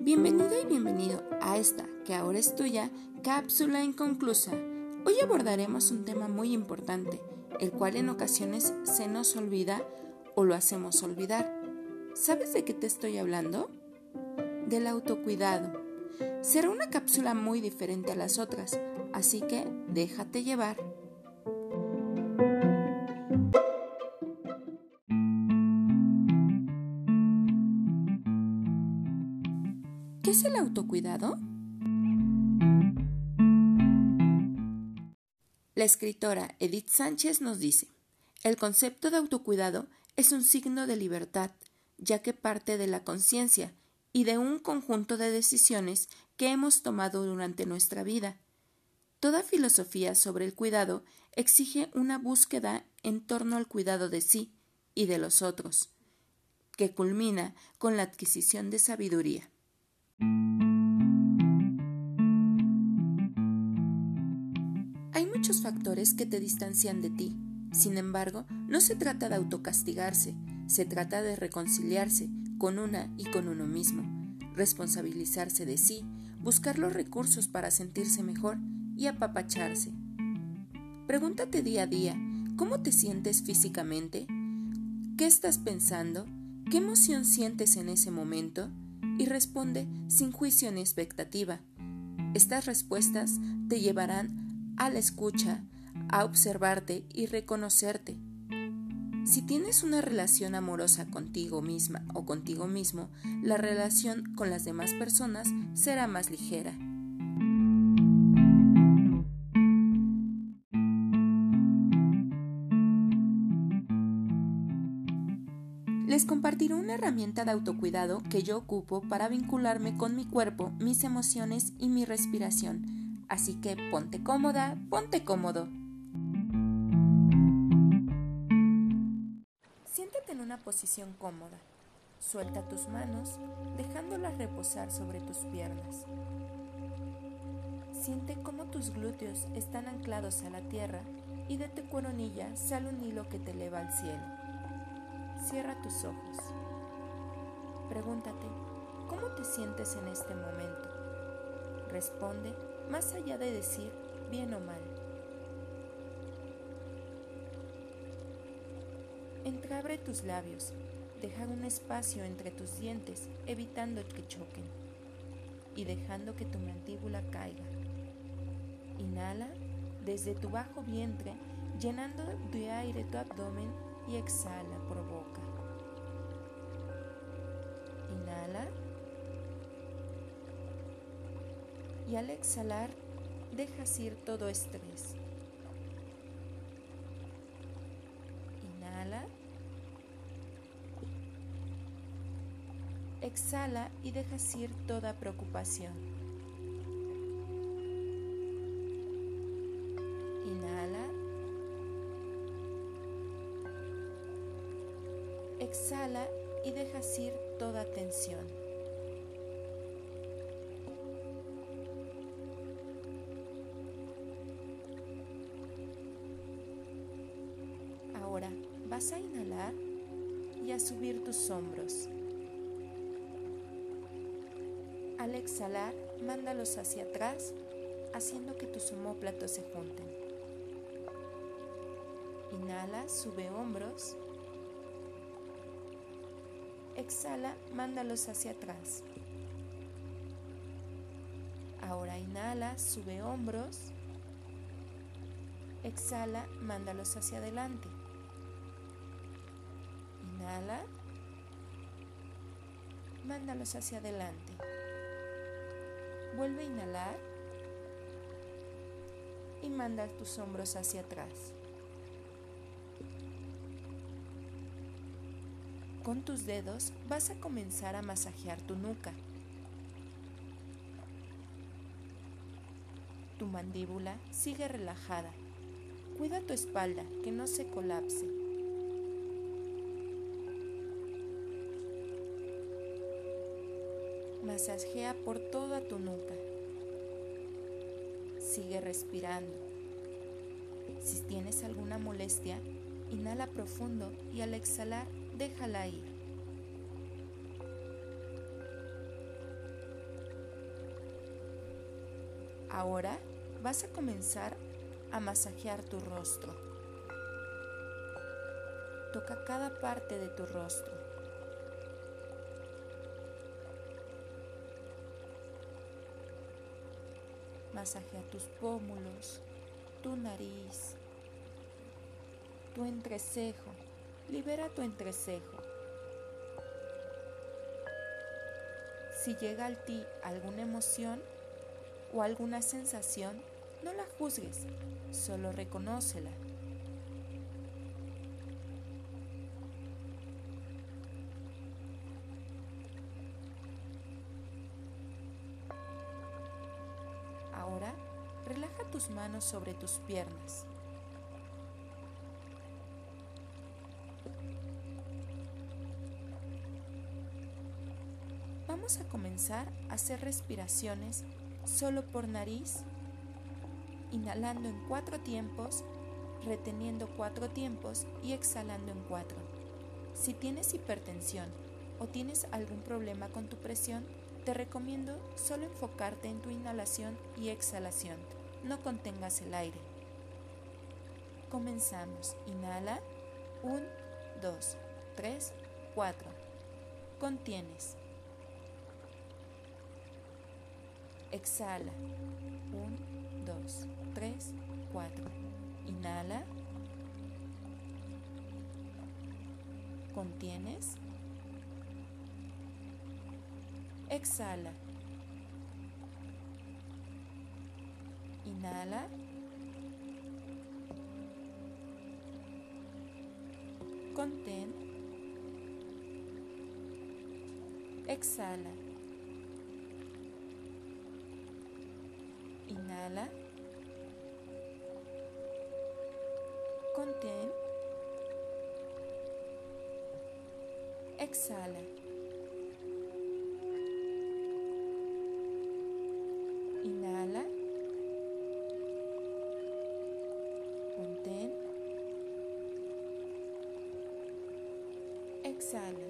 Bienvenida y bienvenido a esta, que ahora es tuya, cápsula inconclusa. Hoy abordaremos un tema muy importante, el cual en ocasiones se nos olvida o lo hacemos olvidar. ¿Sabes de qué te estoy hablando? Del autocuidado. Será una cápsula muy diferente a las otras, así que déjate llevar. ¿Qué es el autocuidado? La escritora Edith Sánchez nos dice, el concepto de autocuidado es un signo de libertad, ya que parte de la conciencia y de un conjunto de decisiones que hemos tomado durante nuestra vida. Toda filosofía sobre el cuidado exige una búsqueda en torno al cuidado de sí y de los otros, que culmina con la adquisición de sabiduría. Hay muchos factores que te distancian de ti. Sin embargo, no se trata de autocastigarse, se trata de reconciliarse con una y con uno mismo, responsabilizarse de sí, buscar los recursos para sentirse mejor y apapacharse. Pregúntate día a día, ¿cómo te sientes físicamente? ¿Qué estás pensando? ¿Qué emoción sientes en ese momento? Y responde sin juicio ni expectativa. Estas respuestas te llevarán a la escucha, a observarte y reconocerte. Si tienes una relación amorosa contigo misma o contigo mismo, la relación con las demás personas será más ligera. Herramienta de autocuidado que yo ocupo para vincularme con mi cuerpo, mis emociones y mi respiración. Así que ponte cómoda, ponte cómodo. Siéntate en una posición cómoda. Suelta tus manos, dejándolas reposar sobre tus piernas. Siente cómo tus glúteos están anclados a la tierra y de tu coronilla sale un hilo que te eleva al cielo. Cierra tus ojos. Pregúntate, ¿cómo te sientes en este momento? Responde más allá de decir bien o mal. Entreabre tus labios, deja un espacio entre tus dientes, evitando que choquen y dejando que tu mandíbula caiga. Inhala desde tu bajo vientre, llenando de aire tu abdomen y exhala por boca. Inhala. Y al exhalar, dejas ir todo estrés. Inhala. Exhala y dejas ir toda preocupación. Toda tensión. Ahora vas a inhalar y a subir tus hombros. Al exhalar, mándalos hacia atrás, haciendo que tus homóplatos se junten. Inhala, sube hombros Exhala, mándalos hacia atrás. Ahora inhala, sube hombros. Exhala, mándalos hacia adelante. Inhala. Mándalos hacia adelante. Vuelve a inhalar. Y manda tus hombros hacia atrás. Con tus dedos vas a comenzar a masajear tu nuca. Tu mandíbula sigue relajada. Cuida tu espalda, que no se colapse. Masajea por toda tu nuca. Sigue respirando. Si tienes alguna molestia, Inhala profundo y al exhalar déjala ir. Ahora vas a comenzar a masajear tu rostro. Toca cada parte de tu rostro. Masajea tus pómulos, tu nariz, tu entrecejo. Libera tu entrecejo. Si llega al ti alguna emoción o alguna sensación, no la juzgues, solo reconócela. Ahora, relaja tus manos sobre tus piernas. Vamos a comenzar a hacer respiraciones solo por nariz inhalando en cuatro tiempos, reteniendo cuatro tiempos y exhalando en cuatro. Si tienes hipertensión o tienes algún problema con tu presión, te recomiendo solo enfocarte en tu inhalación y exhalación. No contengas el aire. Comenzamos. Inhala. 1, 2, 3, 4. Contienes. Exhala. 1, 2, 3, 4. Inhala. Contienes. Exhala. Inhala. Contén. Exhala. Inhala. Contén. Exhala. Inhala. Contén. Exhala.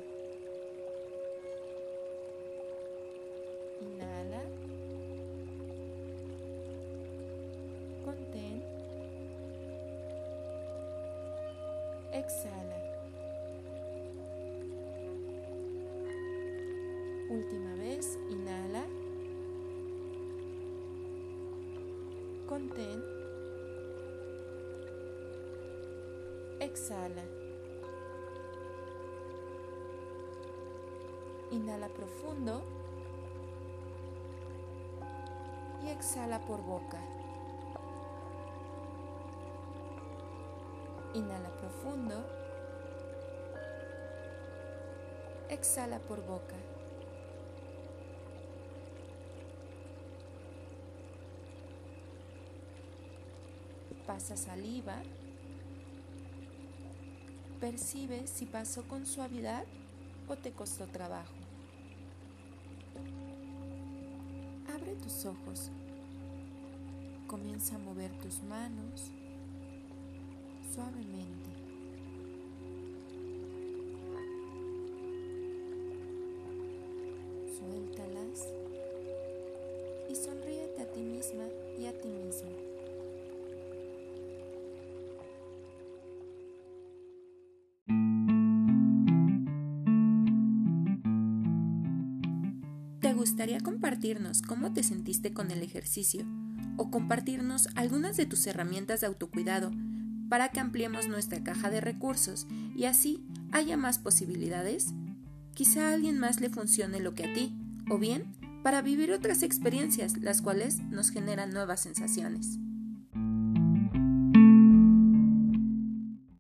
Exhala. Última vez, inhala. Contén. Exhala. Inhala profundo y exhala por boca. Inhala profundo. Exhala por boca. Pasa saliva. Percibe si pasó con suavidad o te costó trabajo. Abre tus ojos. Comienza a mover tus manos suavemente. Suéltalas y sonríete a ti misma y a ti mismo. ¿Te gustaría compartirnos cómo te sentiste con el ejercicio o compartirnos algunas de tus herramientas de autocuidado para que ampliemos nuestra caja de recursos y así haya más posibilidades? Quizá a alguien más le funcione lo que a ti, o bien para vivir otras experiencias las cuales nos generan nuevas sensaciones.